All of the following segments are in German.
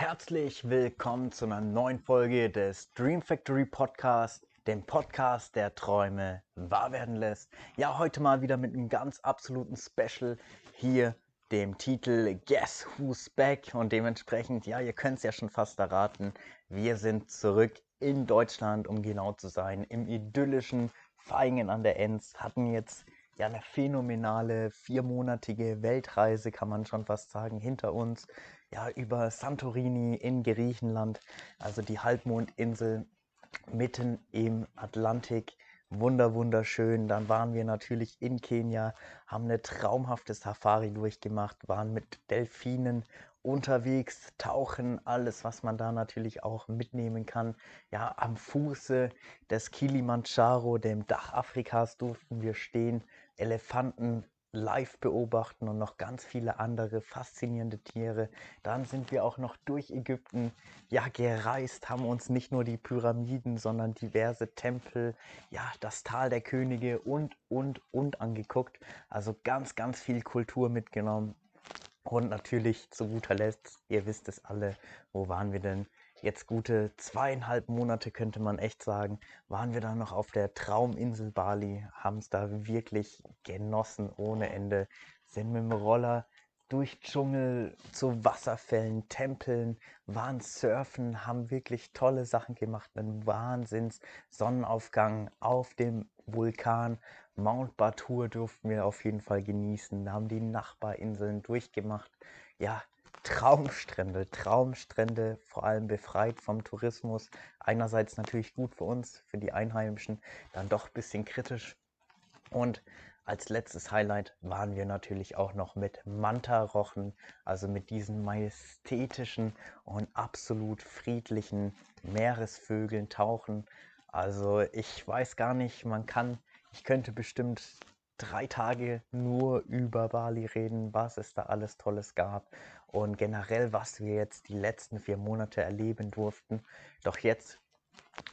Herzlich willkommen zu einer neuen Folge des Dream Factory Podcast, dem Podcast, der Träume wahr werden lässt. Ja, heute mal wieder mit einem ganz absoluten Special hier, dem Titel Guess Who's Back und dementsprechend, ja, ihr könnt es ja schon fast erraten, wir sind zurück in Deutschland, um genau zu sein, im idyllischen Feingen an der Enz, hatten jetzt ja eine phänomenale viermonatige Weltreise, kann man schon fast sagen, hinter uns. Ja, über Santorini in Griechenland, also die Halbmondinsel mitten im Atlantik. Wunder, wunderschön. Dann waren wir natürlich in Kenia, haben eine traumhafte Safari durchgemacht, waren mit Delfinen unterwegs, tauchen, alles, was man da natürlich auch mitnehmen kann. Ja, am Fuße des Kilimanjaro, dem Dach Afrikas, durften wir stehen, Elefanten live beobachten und noch ganz viele andere faszinierende Tiere. Dann sind wir auch noch durch Ägypten ja gereist, haben uns nicht nur die Pyramiden, sondern diverse Tempel, ja, das Tal der Könige und und und angeguckt. Also ganz ganz viel Kultur mitgenommen. Und natürlich zu guter Letzt, ihr wisst es alle, wo waren wir denn? Jetzt gute zweieinhalb Monate könnte man echt sagen, waren wir da noch auf der Trauminsel Bali, haben es da wirklich genossen ohne Ende, sind mit dem Roller durch Dschungel zu Wasserfällen, Tempeln, waren surfen, haben wirklich tolle Sachen gemacht, einen Wahnsinns Sonnenaufgang auf dem Vulkan. Mount Batur durften wir auf jeden Fall genießen, haben die Nachbarinseln durchgemacht. Ja, Traumstrände, Traumstrände, vor allem befreit vom Tourismus. Einerseits natürlich gut für uns, für die Einheimischen, dann doch ein bisschen kritisch. Und als letztes Highlight waren wir natürlich auch noch mit Manta-Rochen, also mit diesen majestätischen und absolut friedlichen Meeresvögeln tauchen. Also ich weiß gar nicht, man kann, ich könnte bestimmt drei Tage nur über Bali reden, was es da alles Tolles gab und generell, was wir jetzt die letzten vier Monate erleben durften. Doch jetzt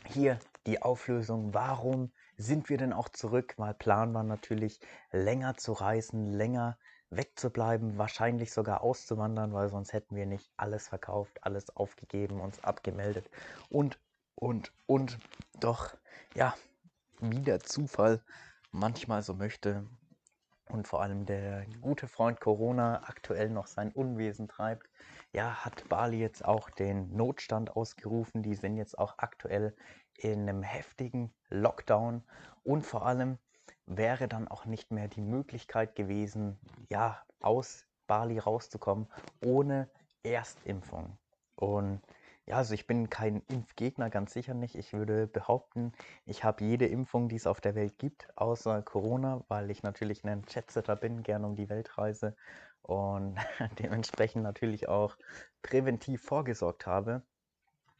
hier die Auflösung, warum sind wir denn auch zurück? Mal Plan war natürlich, länger zu reisen, länger wegzubleiben, wahrscheinlich sogar auszuwandern, weil sonst hätten wir nicht alles verkauft, alles aufgegeben, uns abgemeldet und, und, und. Doch, ja, wie der Zufall manchmal so möchte, und vor allem der gute Freund Corona aktuell noch sein Unwesen treibt, ja, hat Bali jetzt auch den Notstand ausgerufen. Die sind jetzt auch aktuell in einem heftigen Lockdown und vor allem wäre dann auch nicht mehr die Möglichkeit gewesen, ja, aus Bali rauszukommen ohne Erstimpfung. Und ja, also ich bin kein Impfgegner, ganz sicher nicht. Ich würde behaupten, ich habe jede Impfung, die es auf der Welt gibt, außer Corona, weil ich natürlich ein Chatsetter bin, gerne um die Welt reise und dementsprechend natürlich auch präventiv vorgesorgt habe.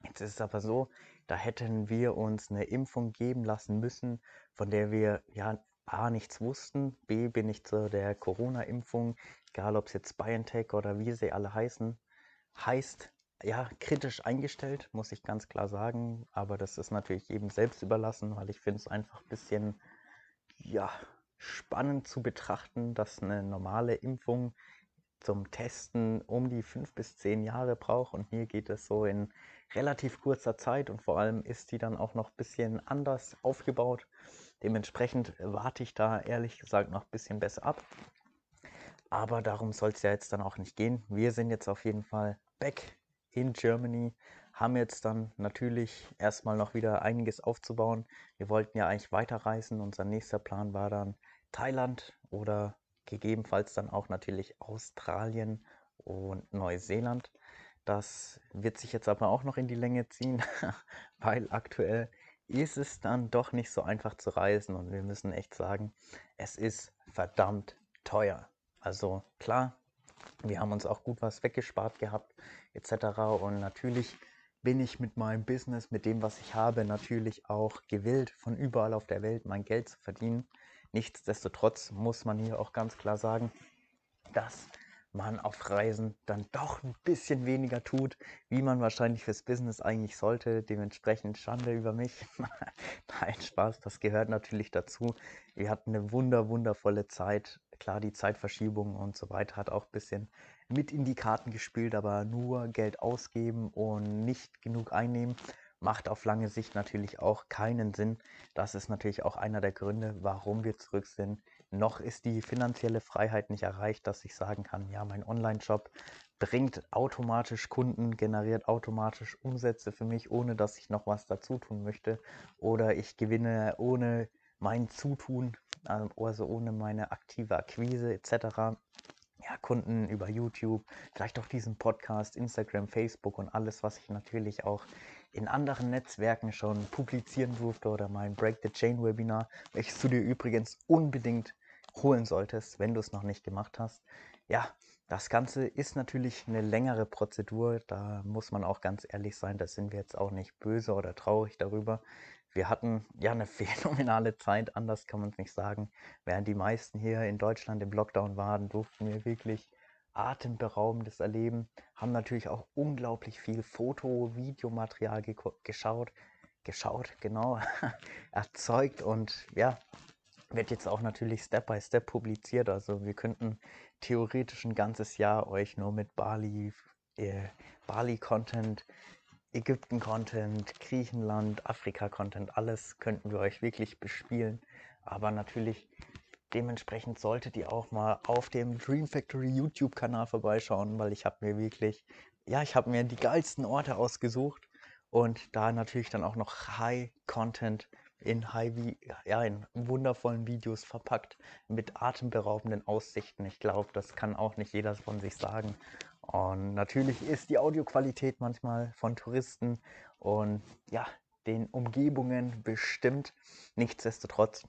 Jetzt ist es aber so, da hätten wir uns eine Impfung geben lassen müssen, von der wir ja A nichts wussten, B bin ich zu der Corona-Impfung, egal ob es jetzt BioNTech oder wie sie alle heißen, heißt, ja, kritisch eingestellt, muss ich ganz klar sagen. Aber das ist natürlich jedem selbst überlassen, weil ich finde es einfach ein bisschen, ja, spannend zu betrachten, dass eine normale Impfung zum Testen um die fünf bis zehn Jahre braucht. Und hier geht es so in relativ kurzer Zeit und vor allem ist die dann auch noch ein bisschen anders aufgebaut. Dementsprechend warte ich da ehrlich gesagt noch ein bisschen besser ab. Aber darum soll es ja jetzt dann auch nicht gehen. Wir sind jetzt auf jeden Fall back in Germany, haben jetzt dann natürlich erstmal noch wieder einiges aufzubauen. Wir wollten ja eigentlich weiterreisen. Unser nächster Plan war dann Thailand oder gegebenenfalls dann auch natürlich Australien und Neuseeland. Das wird sich jetzt aber auch noch in die Länge ziehen, weil aktuell ist es dann doch nicht so einfach zu reisen und wir müssen echt sagen, es ist verdammt teuer. Also klar, wir haben uns auch gut was weggespart gehabt, etc. Und natürlich bin ich mit meinem Business, mit dem, was ich habe, natürlich auch gewillt, von überall auf der Welt mein Geld zu verdienen. Nichtsdestotrotz muss man hier auch ganz klar sagen, dass man auf Reisen dann doch ein bisschen weniger tut, wie man wahrscheinlich fürs Business eigentlich sollte. Dementsprechend Schande über mich. Nein, Spaß, das gehört natürlich dazu. Wir hatten eine wunder, wundervolle Zeit klar, die Zeitverschiebung und so weiter hat auch ein bisschen mit in die Karten gespielt, aber nur Geld ausgeben und nicht genug einnehmen macht auf lange Sicht natürlich auch keinen Sinn. Das ist natürlich auch einer der Gründe, warum wir zurück sind. Noch ist die finanzielle Freiheit nicht erreicht, dass ich sagen kann, ja, mein Online-Shop bringt automatisch Kunden, generiert automatisch Umsätze für mich, ohne dass ich noch was dazu tun möchte. Oder ich gewinne ohne mein Zutun, also ohne meine aktive Akquise etc. Ja, Kunden über YouTube, vielleicht auch diesen Podcast, Instagram, Facebook und alles, was ich natürlich auch in anderen Netzwerken schon publizieren durfte oder mein Break the Chain Webinar, welches du dir übrigens unbedingt holen solltest, wenn du es noch nicht gemacht hast. Ja, das Ganze ist natürlich eine längere Prozedur, da muss man auch ganz ehrlich sein, da sind wir jetzt auch nicht böse oder traurig darüber. Wir hatten ja eine phänomenale Zeit, anders kann man es nicht sagen. Während die meisten hier in Deutschland im Lockdown waren, durften wir wirklich atemberaubendes erleben, haben natürlich auch unglaublich viel Foto-, Videomaterial geschaut, geschaut, genau, erzeugt und ja, wird jetzt auch natürlich Step by Step publiziert. Also wir könnten theoretisch ein ganzes Jahr euch nur mit Bali, äh, Bali-Content, Ägypten-Content, Griechenland, Afrika-Content, alles könnten wir euch wirklich bespielen. Aber natürlich dementsprechend solltet ihr auch mal auf dem Dream Factory YouTube-Kanal vorbeischauen, weil ich habe mir wirklich, ja, ich habe mir die geilsten Orte ausgesucht und da natürlich dann auch noch High-Content in High, ja, in wundervollen Videos verpackt mit atemberaubenden Aussichten. Ich glaube, das kann auch nicht jeder von sich sagen. Und natürlich ist die Audioqualität manchmal von Touristen und ja, den Umgebungen bestimmt. Nichtsdestotrotz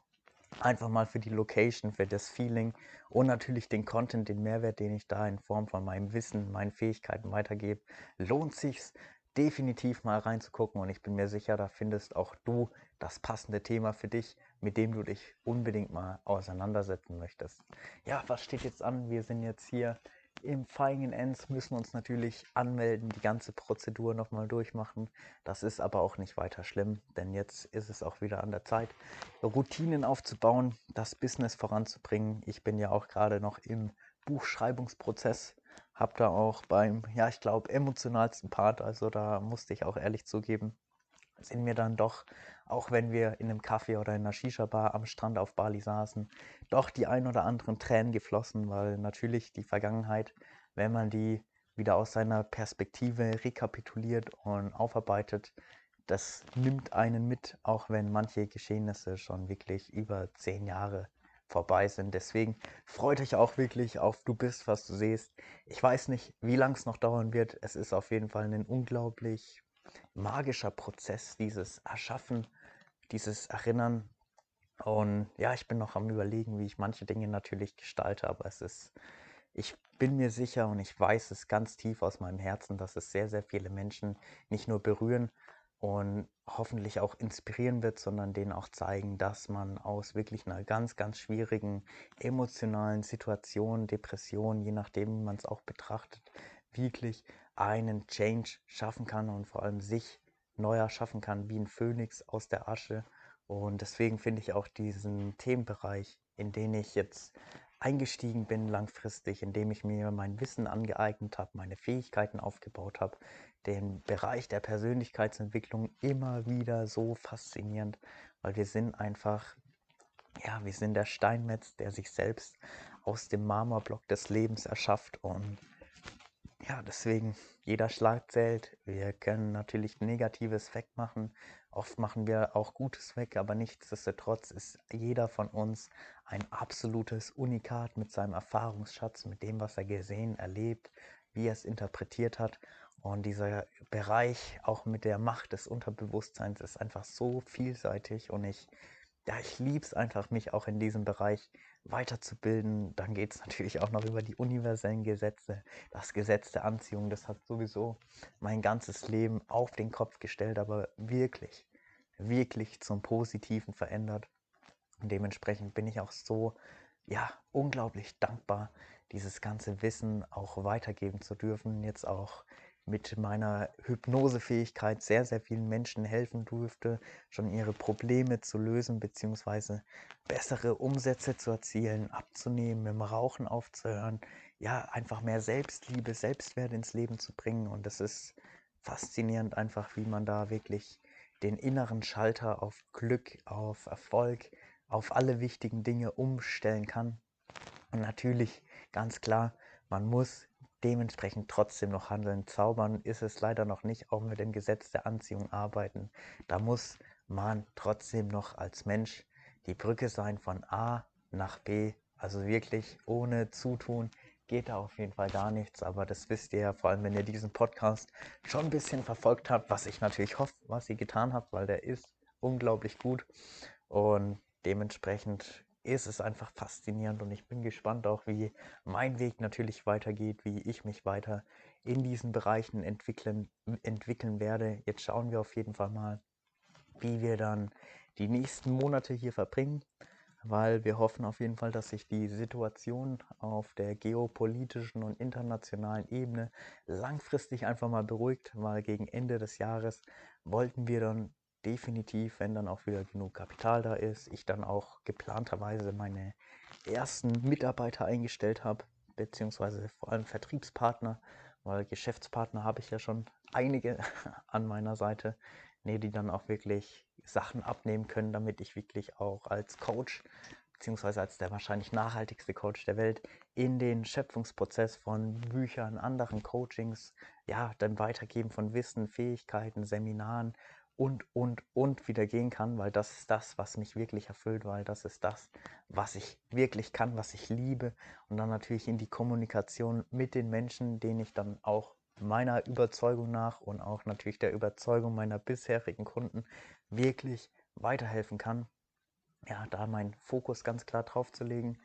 einfach mal für die Location, für das Feeling und natürlich den Content, den Mehrwert, den ich da in Form von meinem Wissen, meinen Fähigkeiten weitergebe, lohnt sich's definitiv mal reinzugucken und ich bin mir sicher, da findest auch du das passende Thema für dich, mit dem du dich unbedingt mal auseinandersetzen möchtest. Ja, was steht jetzt an? Wir sind jetzt hier im Feigen Ends, müssen uns natürlich anmelden, die ganze Prozedur nochmal durchmachen. Das ist aber auch nicht weiter schlimm, denn jetzt ist es auch wieder an der Zeit, Routinen aufzubauen, das Business voranzubringen. Ich bin ja auch gerade noch im Buchschreibungsprozess habe da auch beim, ja, ich glaube, emotionalsten Part, also da musste ich auch ehrlich zugeben, sind mir dann doch, auch wenn wir in einem Café oder in einer Shisha-Bar am Strand auf Bali saßen, doch die ein oder anderen Tränen geflossen, weil natürlich die Vergangenheit, wenn man die wieder aus seiner Perspektive rekapituliert und aufarbeitet, das nimmt einen mit, auch wenn manche Geschehnisse schon wirklich über zehn Jahre vorbei sind. Deswegen freut euch auch wirklich auf Du bist, was du siehst. Ich weiß nicht, wie lange es noch dauern wird. Es ist auf jeden Fall ein unglaublich magischer Prozess, dieses Erschaffen, dieses Erinnern. Und ja, ich bin noch am Überlegen, wie ich manche Dinge natürlich gestalte, aber es ist, ich bin mir sicher und ich weiß es ganz tief aus meinem Herzen, dass es sehr, sehr viele Menschen nicht nur berühren, und hoffentlich auch inspirieren wird, sondern denen auch zeigen, dass man aus wirklich einer ganz, ganz schwierigen emotionalen Situation, Depression, je nachdem, wie man es auch betrachtet, wirklich einen Change schaffen kann und vor allem sich neuer schaffen kann, wie ein Phönix aus der Asche. Und deswegen finde ich auch diesen Themenbereich, in den ich jetzt eingestiegen bin langfristig, indem ich mir mein Wissen angeeignet habe, meine Fähigkeiten aufgebaut habe, den Bereich der Persönlichkeitsentwicklung immer wieder so faszinierend, weil wir sind einfach, ja, wir sind der Steinmetz, der sich selbst aus dem Marmorblock des Lebens erschafft und ja, deswegen, jeder Schlag zählt. Wir können natürlich Negatives wegmachen. Oft machen wir auch Gutes weg, aber nichtsdestotrotz ist jeder von uns ein absolutes Unikat mit seinem Erfahrungsschatz, mit dem, was er gesehen, erlebt, wie er es interpretiert hat. Und dieser Bereich, auch mit der Macht des Unterbewusstseins, ist einfach so vielseitig und ich, ja, ich liebe es einfach, mich auch in diesem Bereich weiterzubilden. Dann geht es natürlich auch noch über die universellen Gesetze. Das Gesetz der Anziehung, das hat sowieso mein ganzes Leben auf den Kopf gestellt, aber wirklich, wirklich zum Positiven verändert. Und dementsprechend bin ich auch so, ja, unglaublich dankbar, dieses ganze Wissen auch weitergeben zu dürfen. Jetzt auch mit meiner Hypnosefähigkeit sehr, sehr vielen Menschen helfen durfte, schon ihre Probleme zu lösen, beziehungsweise bessere Umsätze zu erzielen, abzunehmen, mit dem Rauchen aufzuhören, ja, einfach mehr Selbstliebe, Selbstwert ins Leben zu bringen. Und es ist faszinierend einfach, wie man da wirklich den inneren Schalter auf Glück, auf Erfolg, auf alle wichtigen Dinge umstellen kann. Und natürlich, ganz klar, man muss dementsprechend trotzdem noch handeln. Zaubern ist es leider noch nicht, auch mit dem Gesetz der Anziehung arbeiten. Da muss man trotzdem noch als Mensch die Brücke sein von A nach B. Also wirklich ohne Zutun geht da auf jeden Fall gar nichts. Aber das wisst ihr ja, vor allem wenn ihr diesen Podcast schon ein bisschen verfolgt habt, was ich natürlich hoffe, was ihr getan habt, weil der ist unglaublich gut. Und dementsprechend ist es einfach faszinierend und ich bin gespannt auch, wie mein Weg natürlich weitergeht, wie ich mich weiter in diesen Bereichen entwickeln, entwickeln werde. Jetzt schauen wir auf jeden Fall mal, wie wir dann die nächsten Monate hier verbringen, weil wir hoffen auf jeden Fall, dass sich die Situation auf der geopolitischen und internationalen Ebene langfristig einfach mal beruhigt, weil gegen Ende des Jahres wollten wir dann definitiv, wenn dann auch wieder genug Kapital da ist, ich dann auch geplanterweise meine ersten Mitarbeiter eingestellt habe, beziehungsweise vor allem Vertriebspartner, weil Geschäftspartner habe ich ja schon einige an meiner Seite, nee, die dann auch wirklich Sachen abnehmen können, damit ich wirklich auch als Coach beziehungsweise als der wahrscheinlich nachhaltigste Coach der Welt in den Schöpfungsprozess von Büchern, anderen Coachings, ja, dann Weitergeben von Wissen, Fähigkeiten, Seminaren und, und, und wieder gehen kann, weil das ist das, was mich wirklich erfüllt, weil das ist das, was ich wirklich kann, was ich liebe. Und dann natürlich in die Kommunikation mit den Menschen, denen ich dann auch meiner Überzeugung nach und auch natürlich der Überzeugung meiner bisherigen Kunden wirklich weiterhelfen kann. Ja, da meinen Fokus ganz klar drauf zu legen.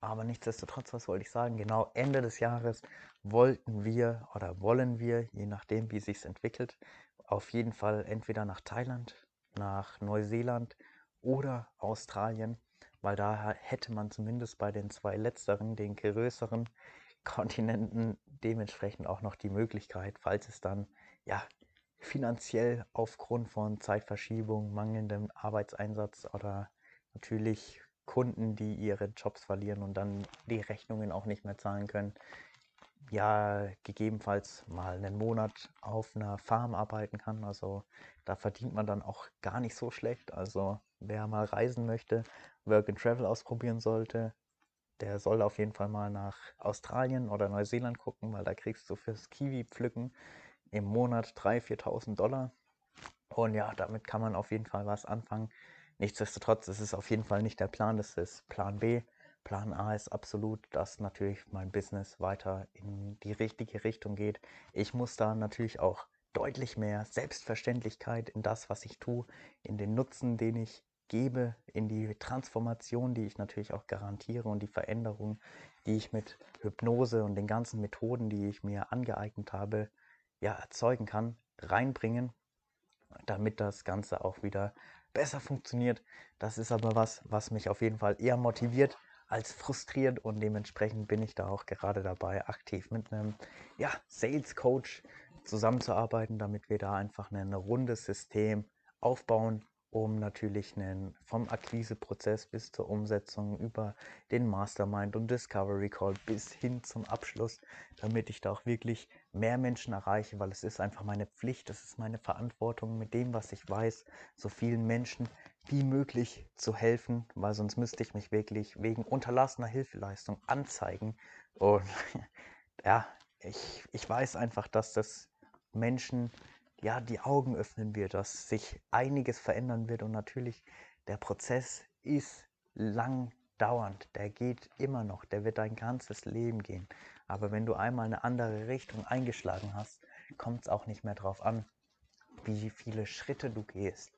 Aber nichtsdestotrotz, was wollte ich sagen? Genau Ende des Jahres wollten wir oder wollen wir, je nachdem, wie sich entwickelt, auf jeden Fall entweder nach Thailand, nach Neuseeland oder Australien, weil da hätte man zumindest bei den zwei letzteren, den größeren Kontinenten, dementsprechend auch noch die Möglichkeit, falls es dann ja finanziell aufgrund von Zeitverschiebung, mangelndem Arbeitseinsatz oder natürlich Kunden, die ihre Jobs verlieren und dann die Rechnungen auch nicht mehr zahlen können, ja gegebenenfalls mal einen Monat auf einer Farm arbeiten kann. Also da verdient man dann auch gar nicht so schlecht. Also wer mal reisen möchte, Work and Travel ausprobieren sollte, der soll auf jeden Fall mal nach Australien oder Neuseeland gucken, weil da kriegst du fürs Kiwi-Pflücken im Monat 3.000, 4.000 Dollar. Und ja, damit kann man auf jeden Fall was anfangen. Nichtsdestotrotz ist es auf jeden Fall nicht der Plan, das ist Plan B. Plan A ist absolut, dass natürlich mein Business weiter in die richtige Richtung geht. Ich muss da natürlich auch deutlich mehr Selbstverständlichkeit in das, was ich tue, in den Nutzen, den ich gebe, in die Transformation, die ich natürlich auch garantiere und die Veränderung, die ich mit Hypnose und den ganzen Methoden, die ich mir angeeignet habe, ja, erzeugen kann, reinbringen, damit das Ganze auch wieder besser funktioniert. Das ist aber was, was mich auf jeden Fall eher motiviert, als frustriert und dementsprechend bin ich da auch gerade dabei, aktiv mit einem ja, Sales Coach zusammenzuarbeiten, damit wir da einfach ein rundes System aufbauen, um natürlich einen, vom Akquiseprozess bis zur Umsetzung über den Mastermind und Discovery Call bis hin zum Abschluss, damit ich da auch wirklich mehr Menschen erreiche, weil es ist einfach meine Pflicht, es ist meine Verantwortung, mit dem, was ich weiß, so vielen Menschen wie möglich zu helfen, weil sonst müsste ich mich wirklich wegen unterlassener Hilfeleistung anzeigen. Und ja, ich, ich weiß einfach, dass das Menschen ja, die Augen öffnen wird, dass sich einiges verändern wird und natürlich der Prozess ist lang dauernd, der geht immer noch, der wird dein ganzes Leben gehen. Aber wenn du einmal eine andere Richtung eingeschlagen hast, kommt es auch nicht mehr darauf an, wie viele Schritte du gehst.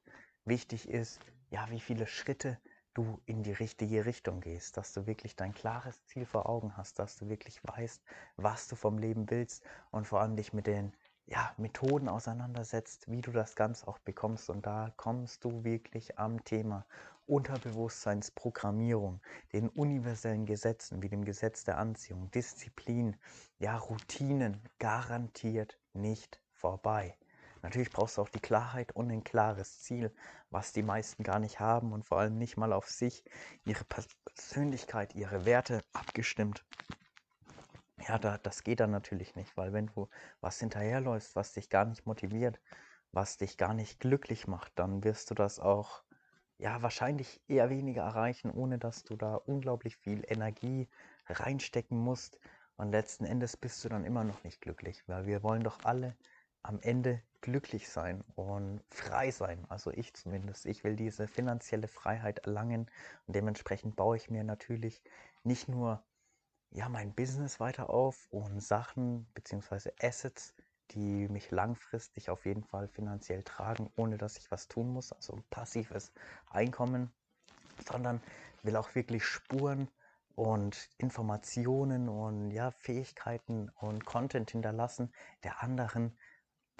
Wichtig ist, ja, wie viele Schritte du in die richtige Richtung gehst, dass du wirklich dein klares Ziel vor Augen hast, dass du wirklich weißt, was du vom Leben willst und vor allem dich mit den ja, Methoden auseinandersetzt, wie du das Ganze auch bekommst. Und da kommst du wirklich am Thema Unterbewusstseinsprogrammierung, den universellen Gesetzen wie dem Gesetz der Anziehung, Disziplin, ja, Routinen garantiert nicht vorbei. Natürlich brauchst du auch die Klarheit und ein klares Ziel, was die meisten gar nicht haben und vor allem nicht mal auf sich, ihre Persönlichkeit, ihre Werte abgestimmt. ja, da, das geht dann natürlich nicht, weil wenn du was hinterherläufst, was dich gar nicht motiviert, was dich gar nicht glücklich macht, dann wirst du das auch ja wahrscheinlich eher weniger erreichen, ohne dass du da unglaublich viel Energie reinstecken musst. Und letzten Endes bist du dann immer noch nicht glücklich, weil wir wollen doch alle am Ende glücklich sein und frei sein. Also ich zumindest. Ich will diese finanzielle Freiheit erlangen und dementsprechend baue ich mir natürlich nicht nur ja, mein Business weiter auf und Sachen bzw. Assets, die mich langfristig auf jeden Fall finanziell tragen, ohne dass ich was tun muss, also passives Einkommen, sondern will auch wirklich Spuren und Informationen und ja, Fähigkeiten und Content hinterlassen, der anderen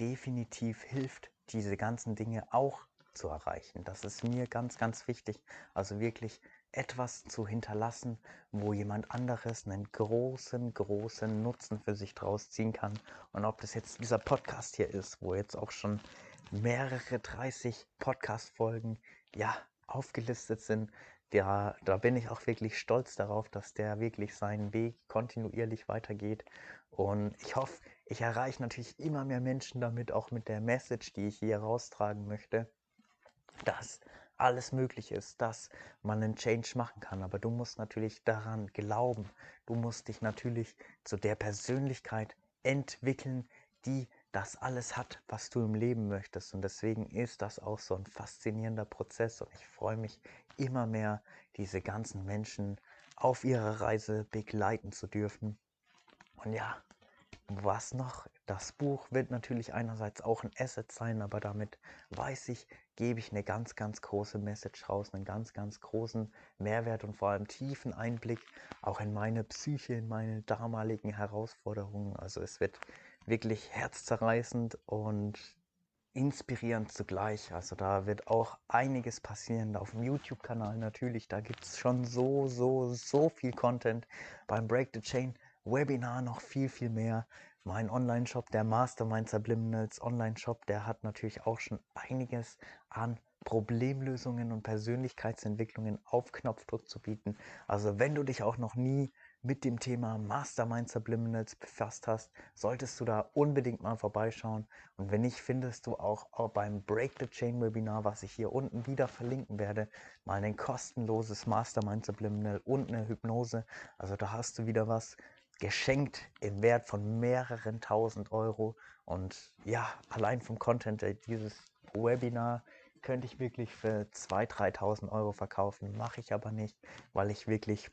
definitiv hilft, diese ganzen Dinge auch zu erreichen. Das ist mir ganz, ganz wichtig. Also wirklich etwas zu hinterlassen, wo jemand anderes einen großen, großen Nutzen für sich draus ziehen kann. Und ob das jetzt dieser Podcast hier ist, wo jetzt auch schon mehrere 30 Podcast-Folgen ja, aufgelistet sind, ja, da bin ich auch wirklich stolz darauf, dass der wirklich seinen Weg kontinuierlich weitergeht. Und ich hoffe, ich erreiche natürlich immer mehr Menschen damit, auch mit der Message, die ich hier raustragen möchte, dass alles möglich ist, dass man einen Change machen kann. Aber du musst natürlich daran glauben. Du musst dich natürlich zu der Persönlichkeit entwickeln, die das alles hat, was du im Leben möchtest. Und deswegen ist das auch so ein faszinierender Prozess. Und ich freue mich immer mehr, diese ganzen Menschen auf ihrer Reise begleiten zu dürfen. Und ja, was noch? Das Buch wird natürlich einerseits auch ein Asset sein, aber damit weiß ich, gebe ich eine ganz, ganz große Message raus, einen ganz, ganz großen Mehrwert und vor allem tiefen Einblick auch in meine Psyche, in meine damaligen Herausforderungen. Also es wird wirklich herzzerreißend und inspirierend zugleich. Also da wird auch einiges passieren auf dem YouTube-Kanal natürlich. Da gibt es schon so, so, so viel Content. Beim Break the Chain Webinar noch viel, viel mehr. Mein Online-Shop, der Mastermind Subliminals Online-Shop, der hat natürlich auch schon einiges an Problemlösungen und Persönlichkeitsentwicklungen auf Knopfdruck zu bieten. Also wenn du dich auch noch nie mit dem Thema Mastermind Subliminals befasst hast, solltest du da unbedingt mal vorbeischauen. Und wenn nicht, findest du auch, beim Break the Chain Webinar, was ich hier unten wieder verlinken werde, mal ein kostenloses Mastermind Subliminal und eine Hypnose. Also da hast du wieder was geschenkt im Wert von mehreren tausend Euro. Und ja, allein vom Content dieses Webinar könnte ich wirklich für 2.000, 3.000 Euro verkaufen. Mache ich aber nicht, weil ich wirklich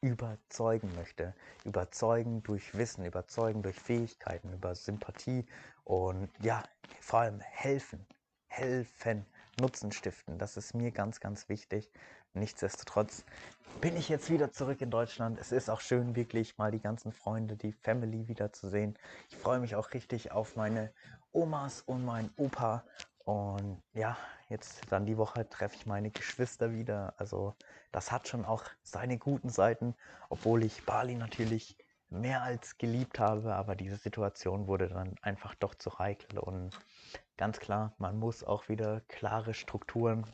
überzeugen möchte. Überzeugen durch Wissen, überzeugen durch Fähigkeiten, über Sympathie und ja, vor allem helfen. Helfen, Nutzen stiften. Das ist mir ganz, ganz wichtig. Nichtsdestotrotz bin ich jetzt wieder zurück in Deutschland. Es ist auch schön, wirklich mal die ganzen Freunde, die Family wiederzusehen. Ich freue mich auch richtig auf meine Omas und meinen Opa und ja, jetzt dann die Woche treffe ich meine Geschwister wieder. Also das hat schon auch seine guten Seiten, obwohl ich Bali natürlich mehr als geliebt habe, aber diese Situation wurde dann einfach doch zu heikel und ganz klar, man muss auch wieder klare Strukturen,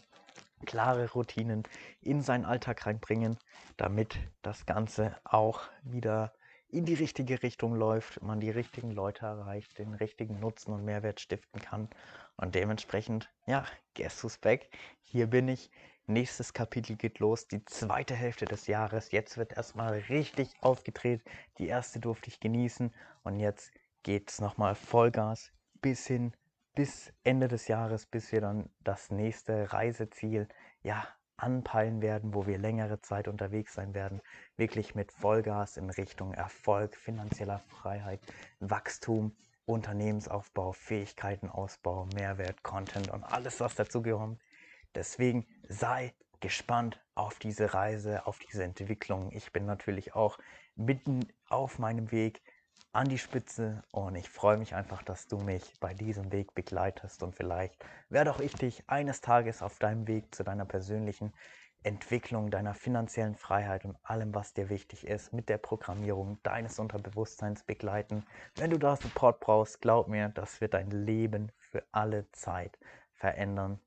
klare Routinen in seinen Alltag reinbringen, damit das Ganze auch wieder in die richtige Richtung läuft, man die richtigen Leute erreicht, den richtigen Nutzen und Mehrwert stiften kann. Und dementsprechend, ja, guess who's back? Hier bin ich. Nächstes Kapitel geht los, die zweite Hälfte des Jahres. Jetzt wird erstmal richtig aufgedreht. Die erste durfte ich genießen und jetzt geht es nochmal Vollgas bis hin, bis Ende des Jahres, bis wir dann das nächste Reiseziel, ja, anpeilen werden, wo wir längere Zeit unterwegs sein werden, wirklich mit Vollgas in Richtung Erfolg, finanzieller Freiheit, Wachstum, Unternehmensaufbau, Fähigkeitenausbau, Mehrwert, Content und alles, was dazu gehört. Deswegen sei gespannt auf diese Reise, auf diese Entwicklung. Ich bin natürlich auch mitten auf meinem Weg an die Spitze und ich freue mich einfach, dass du mich bei diesem Weg begleitest und vielleicht werde auch ich dich eines Tages auf deinem Weg zu deiner persönlichen Entwicklung, deiner finanziellen Freiheit und allem, was dir wichtig ist, mit der Programmierung deines Unterbewusstseins begleiten. Wenn du da Support brauchst, glaub mir, das wird dein Leben für alle Zeit verändern.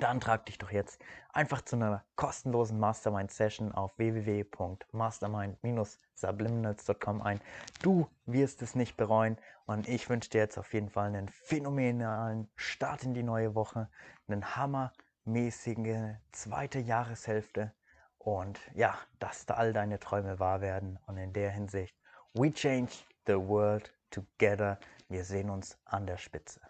Dann trag dich doch jetzt einfach zu einer kostenlosen Mastermind-Session auf www.mastermind-subliminals.com ein. Du wirst es nicht bereuen und ich wünsche dir jetzt auf jeden Fall einen phänomenalen Start in die neue Woche, einen hammermäßige zweite Jahreshälfte und ja, dass da all deine Träume wahr werden und in der Hinsicht, we change the world together. Wir sehen uns an der Spitze.